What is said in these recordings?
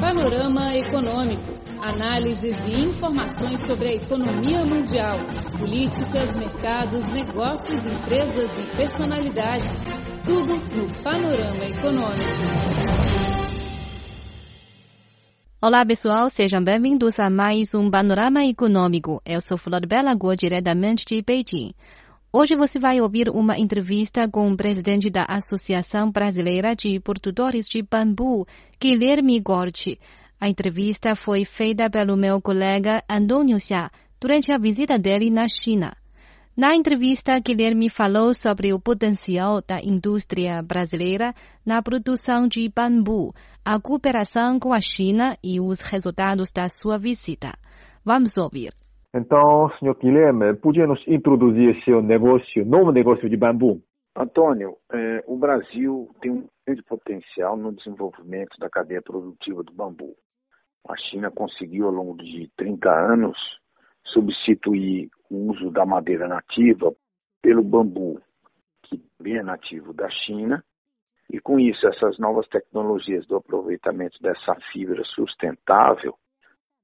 Panorama Econômico. Análises e informações sobre a economia mundial, políticas, mercados, negócios, empresas e personalidades. Tudo no Panorama Econômico. Olá pessoal, sejam bem-vindos a mais um Panorama Econômico. Eu sou Flor Bela Guo, diretamente de Beijing. Hoje você vai ouvir uma entrevista com o presidente da Associação Brasileira de Produtores de Bambu, Guilherme Gorti. A entrevista foi feita pelo meu colega Antônio Xia durante a visita dele na China. Na entrevista, Guilherme falou sobre o potencial da indústria brasileira na produção de bambu, a cooperação com a China e os resultados da sua visita. Vamos ouvir. Então, senhor Guilherme, podia nos introduzir seu negócio, novo negócio de bambu? Antônio, é, o Brasil tem um grande potencial no desenvolvimento da cadeia produtiva do bambu. A China conseguiu, ao longo de 30 anos, substituir o uso da madeira nativa pelo bambu, que é nativo da China, e com isso, essas novas tecnologias do aproveitamento dessa fibra sustentável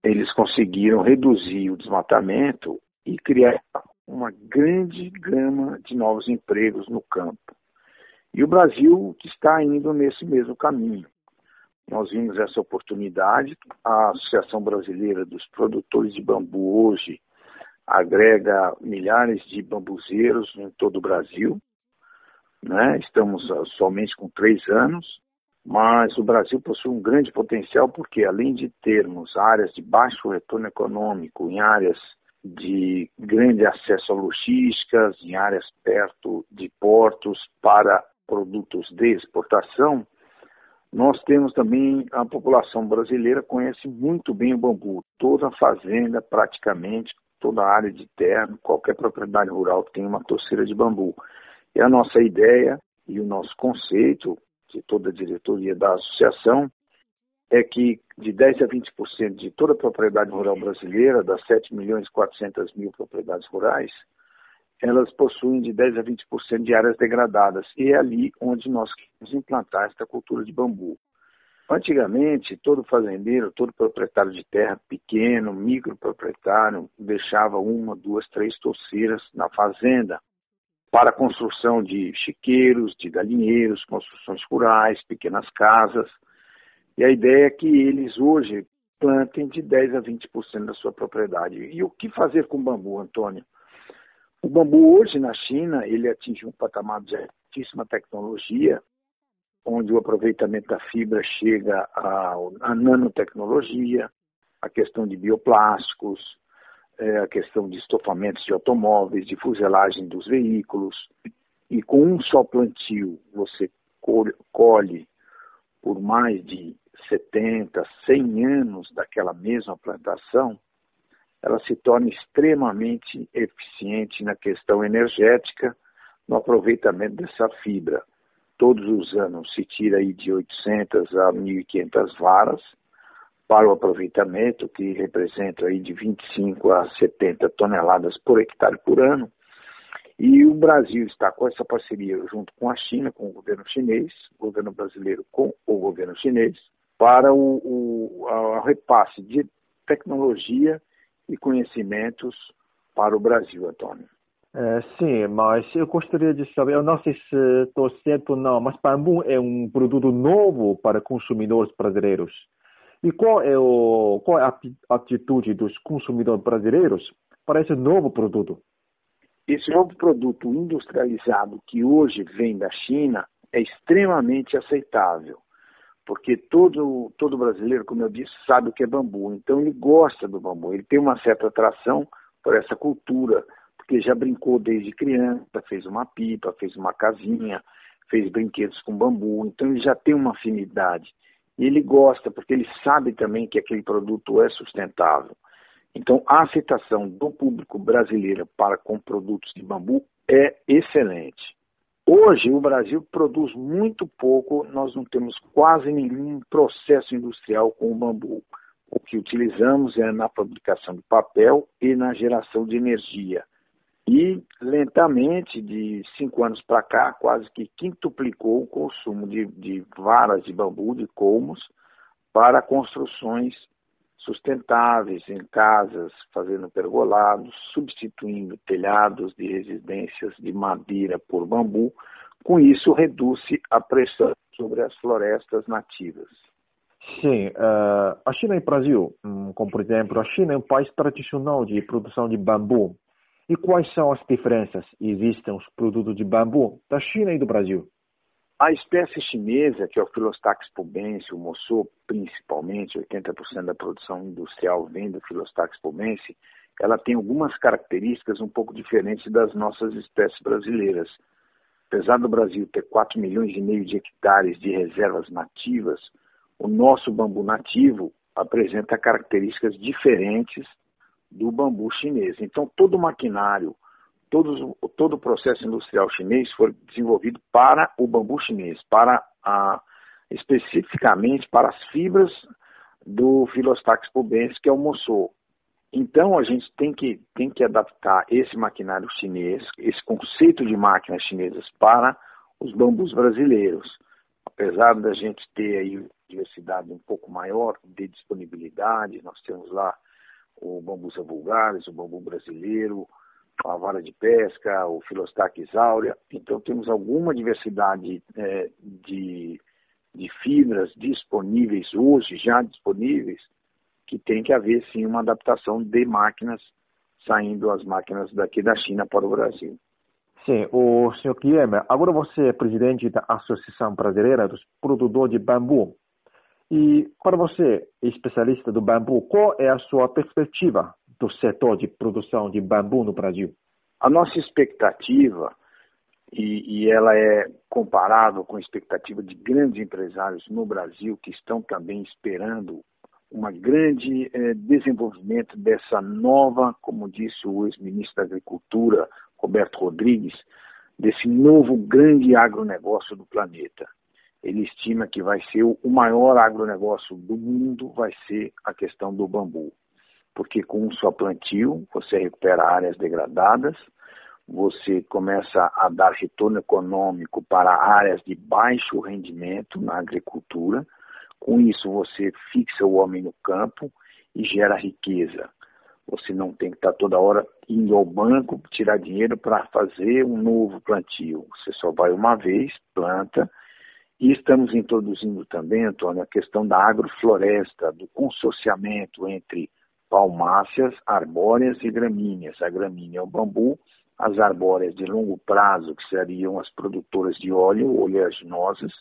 eles conseguiram reduzir o desmatamento e criar uma grande gama de novos empregos no campo. E o Brasil está indo nesse mesmo caminho. Nós vimos essa oportunidade, a Associação Brasileira dos Produtores de Bambu hoje agrega milhares de bambuzeiros em todo o Brasil. Né? Estamos somente com três anos mas o Brasil possui um grande potencial porque, além de termos áreas de baixo retorno econômico, em áreas de grande acesso a logísticas, em áreas perto de portos para produtos de exportação, nós temos também a população brasileira conhece muito bem o bambu. Toda fazenda, praticamente, toda área de terra, qualquer propriedade rural tem uma torceira de bambu. E a nossa ideia e o nosso conceito de toda a diretoria da associação, é que de 10 a 20% de toda a propriedade rural brasileira, das 7 milhões e 400 mil propriedades rurais, elas possuem de 10 a 20% de áreas degradadas. E é ali onde nós queremos implantar esta cultura de bambu. Antigamente, todo fazendeiro, todo proprietário de terra pequeno, microproprietário, deixava uma, duas, três torceiras na fazenda para a construção de chiqueiros, de galinheiros, construções rurais, pequenas casas. E a ideia é que eles hoje plantem de 10 a 20% da sua propriedade. E o que fazer com o bambu, Antônio? O bambu hoje na China, ele atinge um patamar de altíssima tecnologia, onde o aproveitamento da fibra chega à nanotecnologia, a questão de bioplásticos, é, a questão de estofamentos de automóveis, de fuselagem dos veículos, e com um só plantio você colhe por mais de 70, 100 anos daquela mesma plantação, ela se torna extremamente eficiente na questão energética, no aproveitamento dessa fibra. Todos os anos se tira aí de 800 a 1.500 varas, para o aproveitamento, que representa aí de 25 a 70 toneladas por hectare por ano. E o Brasil está com essa parceria junto com a China, com o governo chinês, o governo brasileiro com o governo chinês, para o, o a repasse de tecnologia e conhecimentos para o Brasil, Antônio. É, sim, mas eu gostaria de saber, eu não sei se estou certo ou não, mas bambu é um produto novo para consumidores brasileiros. E qual é, o, qual é a atitude dos consumidores brasileiros para esse novo produto? Esse novo produto industrializado que hoje vem da China é extremamente aceitável, porque todo, todo brasileiro, como eu disse, sabe o que é bambu, então ele gosta do bambu, ele tem uma certa atração por essa cultura, porque já brincou desde criança, fez uma pipa, fez uma casinha, fez brinquedos com bambu, então ele já tem uma afinidade. E ele gosta, porque ele sabe também que aquele produto é sustentável. Então, a aceitação do público brasileiro para com produtos de bambu é excelente. Hoje, o Brasil produz muito pouco, nós não temos quase nenhum processo industrial com o bambu. O que utilizamos é na fabricação de papel e na geração de energia. E, lentamente, de cinco anos para cá, quase que quintuplicou o consumo de, de, varas de bambu, de colmos, para construções sustentáveis em casas, fazendo pergolados, substituindo telhados de residências de madeira por bambu. Com isso, reduz-se a pressão sobre as florestas nativas. Sim, uh, a China e o Brasil, hum, como por exemplo, a China é um país tradicional de produção de bambu. E quais são as diferenças? Existem os produtos de bambu da China e do Brasil? A espécie chinesa, que é o Philostax pubense, o moçô, principalmente, 80% da produção industrial vem do Philostax pubense, ela tem algumas características um pouco diferentes das nossas espécies brasileiras. Apesar do Brasil ter 4 milhões e meio de hectares de reservas nativas, o nosso bambu nativo apresenta características diferentes do bambu chinês. Então, todo o maquinário todo, todo o processo industrial chinês foi desenvolvido para o bambu chinês, para a, especificamente para as fibras do Philostax pubensis, que é o moçô. Então, a gente tem que, tem que adaptar esse maquinário chinês, esse conceito de máquinas chinesas para os bambus brasileiros. Apesar da gente ter aí diversidade um pouco maior de disponibilidade, nós temos lá o bambu vulgares, o bambu brasileiro, a vara de pesca, o Filostax áurea. Então, temos alguma diversidade é, de, de fibras disponíveis hoje, já disponíveis, que tem que haver sim uma adaptação de máquinas, saindo as máquinas daqui da China para o Brasil. Sim, o senhor Guilherme, agora você é presidente da Associação Brasileira dos Produtores de Bambu. E para você, especialista do bambu, qual é a sua perspectiva do setor de produção de bambu no Brasil? A nossa expectativa, e, e ela é comparável com a expectativa de grandes empresários no Brasil que estão também esperando um grande eh, desenvolvimento dessa nova, como disse o ex-ministro da Agricultura, Roberto Rodrigues, desse novo grande agronegócio do planeta. Ele estima que vai ser o maior agronegócio do mundo, vai ser a questão do bambu porque com só plantio você recupera áreas degradadas, você começa a dar retorno econômico para áreas de baixo rendimento na agricultura. Com isso, você fixa o homem no campo e gera riqueza. Você não tem que estar toda hora indo ao banco tirar dinheiro para fazer um novo plantio. Você só vai uma vez, planta. E estamos introduzindo também, Antônio, a questão da agrofloresta, do consorciamento entre palmáceas, arbóreas e gramíneas. A gramínea é o bambu, as arbóreas de longo prazo, que seriam as produtoras de óleo, oleaginosas,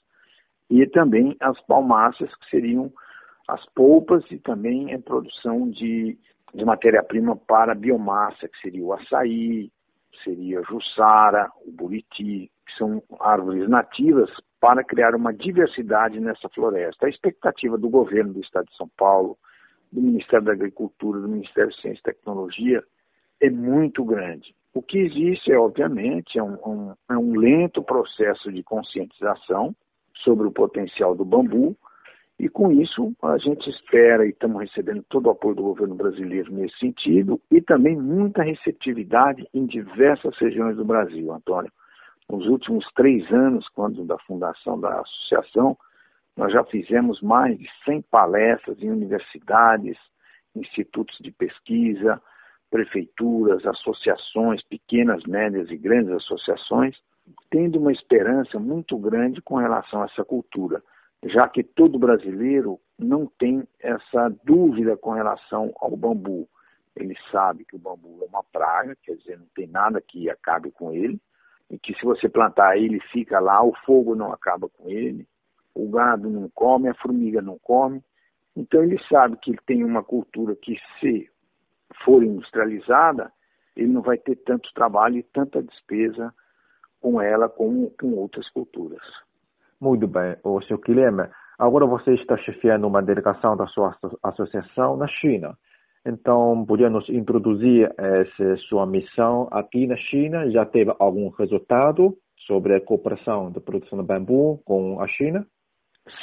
e também as palmáceas, que seriam as polpas e também a produção de, de matéria-prima para biomassa, que seria o açaí, seria jussara, o buriti, que são árvores nativas para criar uma diversidade nessa floresta. A expectativa do governo do estado de São Paulo, do Ministério da Agricultura, do Ministério de Ciência e Tecnologia, é muito grande. O que existe, é, obviamente, é um, um, é um lento processo de conscientização sobre o potencial do bambu, e com isso a gente espera e estamos recebendo todo o apoio do governo brasileiro nesse sentido e também muita receptividade em diversas regiões do Brasil, Antônio. Nos últimos três anos, quando da fundação da associação, nós já fizemos mais de 100 palestras em universidades, institutos de pesquisa, prefeituras, associações, pequenas, médias e grandes associações, tendo uma esperança muito grande com relação a essa cultura, já que todo brasileiro não tem essa dúvida com relação ao bambu. Ele sabe que o bambu é uma praga, quer dizer, não tem nada que acabe com ele, e que se você plantar ele fica lá, o fogo não acaba com ele, o gado não come, a formiga não come. Então ele sabe que ele tem uma cultura que se for industrializada, ele não vai ter tanto trabalho e tanta despesa com ela como com outras culturas. Muito bem. O senhor Guilherme, agora você está chefiando uma delegação da sua associação na China. Então, podia nos introduzir essa sua missão aqui na China? Já teve algum resultado sobre a cooperação da produção de bambu com a China?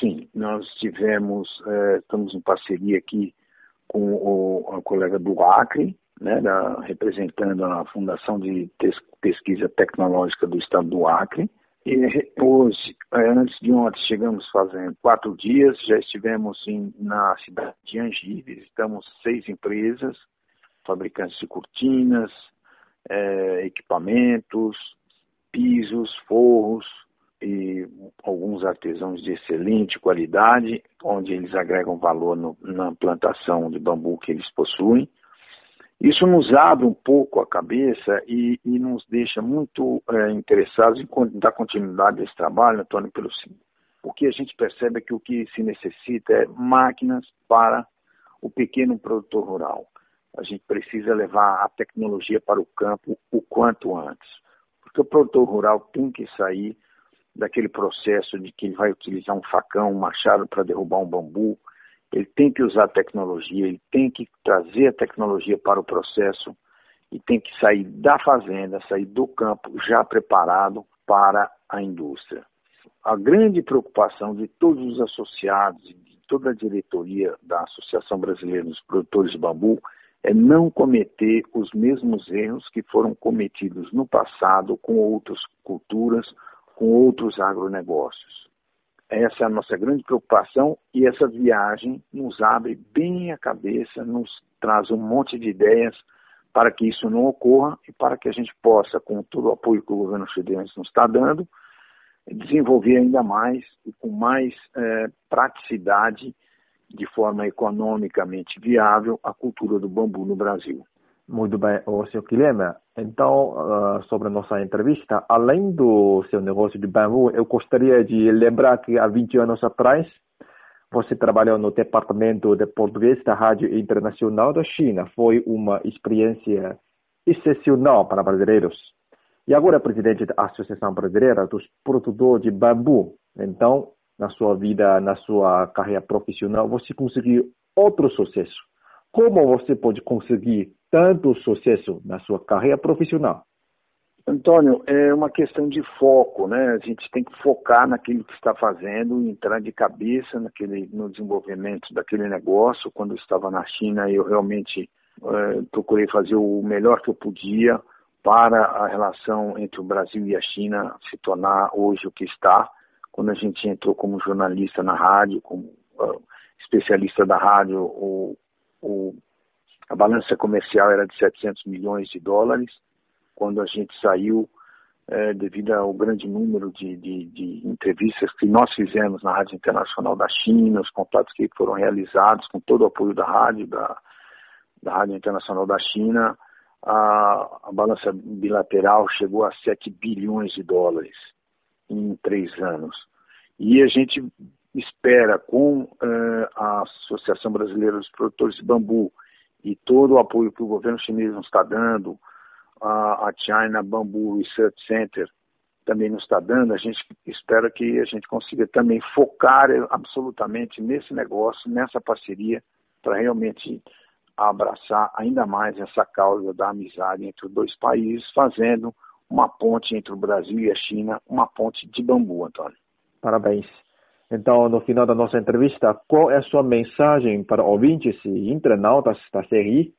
Sim, nós tivemos, é, estamos em parceria aqui com o, colega do Acre, né, da, representando a Fundação de Pesquisa Tecnológica do Estado do Acre. E hoje, é, antes de ontem, chegamos fazendo quatro dias, já estivemos em, na cidade de Angível, estamos seis empresas, fabricantes de cortinas, é, equipamentos, pisos, forros e alguns artesãos de excelente qualidade, onde eles agregam valor no, na plantação de bambu que eles possuem. Isso nos abre um pouco a cabeça e, e nos deixa muito é, interessados em dar continuidade a esse trabalho, Antônio, pelo seguinte. O que a gente percebe é que o que se necessita é máquinas para o pequeno produtor rural. A gente precisa levar a tecnologia para o campo o quanto antes. Porque o produtor rural tem que sair daquele processo de que ele vai utilizar um facão, um machado para derrubar um bambu, ele tem que usar tecnologia, ele tem que trazer a tecnologia para o processo e tem que sair da fazenda, sair do campo já preparado para a indústria. A grande preocupação de todos os associados e de toda a diretoria da Associação Brasileira dos Produtores de Bambu é não cometer os mesmos erros que foram cometidos no passado com outras culturas, com outros agronegócios. Essa é a nossa grande preocupação e essa viagem nos abre bem a cabeça, nos traz um monte de ideias para que isso não ocorra e para que a gente possa, com todo o apoio que o governo chinês nos está dando, desenvolver ainda mais e com mais é, praticidade, de forma economicamente viável, a cultura do bambu no Brasil. Muito bem, o senhor Guilherme. Então, uh, sobre a nossa entrevista, além do seu negócio de bambu, eu gostaria de lembrar que há 20 anos atrás, você trabalhou no departamento de português da Rádio Internacional da China. Foi uma experiência excepcional para brasileiros. E agora é presidente da Associação Brasileira dos Produtores de Bambu. Então, na sua vida, na sua carreira profissional, você conseguiu outro sucesso. Como você pode conseguir tanto sucesso na sua carreira profissional? Antônio, é uma questão de foco, né? A gente tem que focar naquilo que está fazendo, entrar de cabeça naquele, no desenvolvimento daquele negócio. Quando eu estava na China, eu realmente é, procurei fazer o melhor que eu podia para a relação entre o Brasil e a China se tornar hoje o que está. Quando a gente entrou como jornalista na rádio, como uh, especialista da rádio, o, o a balança comercial era de 700 milhões de dólares. Quando a gente saiu, é, devido ao grande número de, de, de, entrevistas que nós fizemos na Rádio Internacional da China, os contatos que foram realizados com todo o apoio da rádio, da, da Rádio Internacional da China, a, a balança bilateral chegou a 7 bilhões de dólares em três anos. E a gente espera, com uh, a Associação Brasileira dos Produtores de Bambu, e todo o apoio que o governo chinês nos está dando, a, a China Bamboo Research Center também nos está dando, a gente espera que a gente consiga também focar absolutamente nesse negócio, nessa parceria, para realmente abraçar ainda mais essa causa da amizade entre os dois países, fazendo uma ponte entre o Brasil e a China, uma ponte de bambu, Antônio. Parabéns. Então, no final da nossa entrevista, qual é a sua mensagem para ouvintes e internautas da CRI?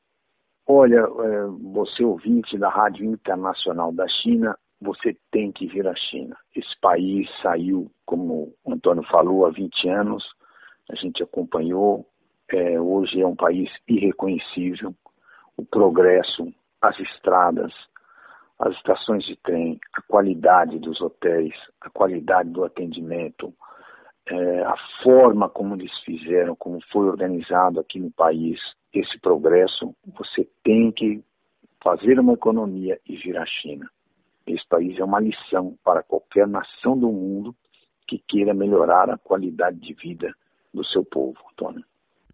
Olha, é, você ouvinte da Rádio Internacional da China, você tem que vir à China. Esse país saiu, como o Antônio falou, há 20 anos, a gente acompanhou, é, hoje é um país irreconhecível. O progresso, as estradas, as estações de trem, a qualidade dos hotéis, a qualidade do atendimento, é, a forma como eles fizeram, como foi organizado aqui no país esse progresso, você tem que fazer uma economia e vir à China. Esse país é uma lição para qualquer nação do mundo que queira melhorar a qualidade de vida do seu povo, Tônia.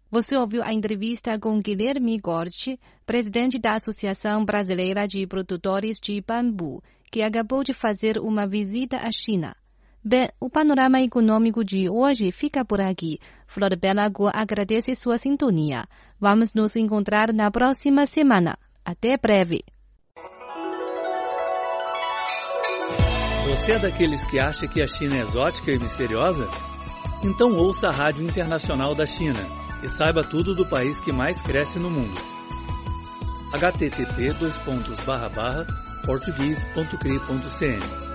Você ouviu a entrevista com Guilherme Gorte, presidente da Associação Brasileira de Produtores de Bambu, que acabou de fazer uma visita à China. Bem, o panorama econômico de hoje fica por aqui. Flor Belago agradece sua sintonia. Vamos nos encontrar na próxima semana. Até breve. Você é daqueles que acha que a China é exótica e misteriosa? Então ouça a Rádio Internacional da China e saiba tudo do país que mais cresce no mundo. http português.cri.cn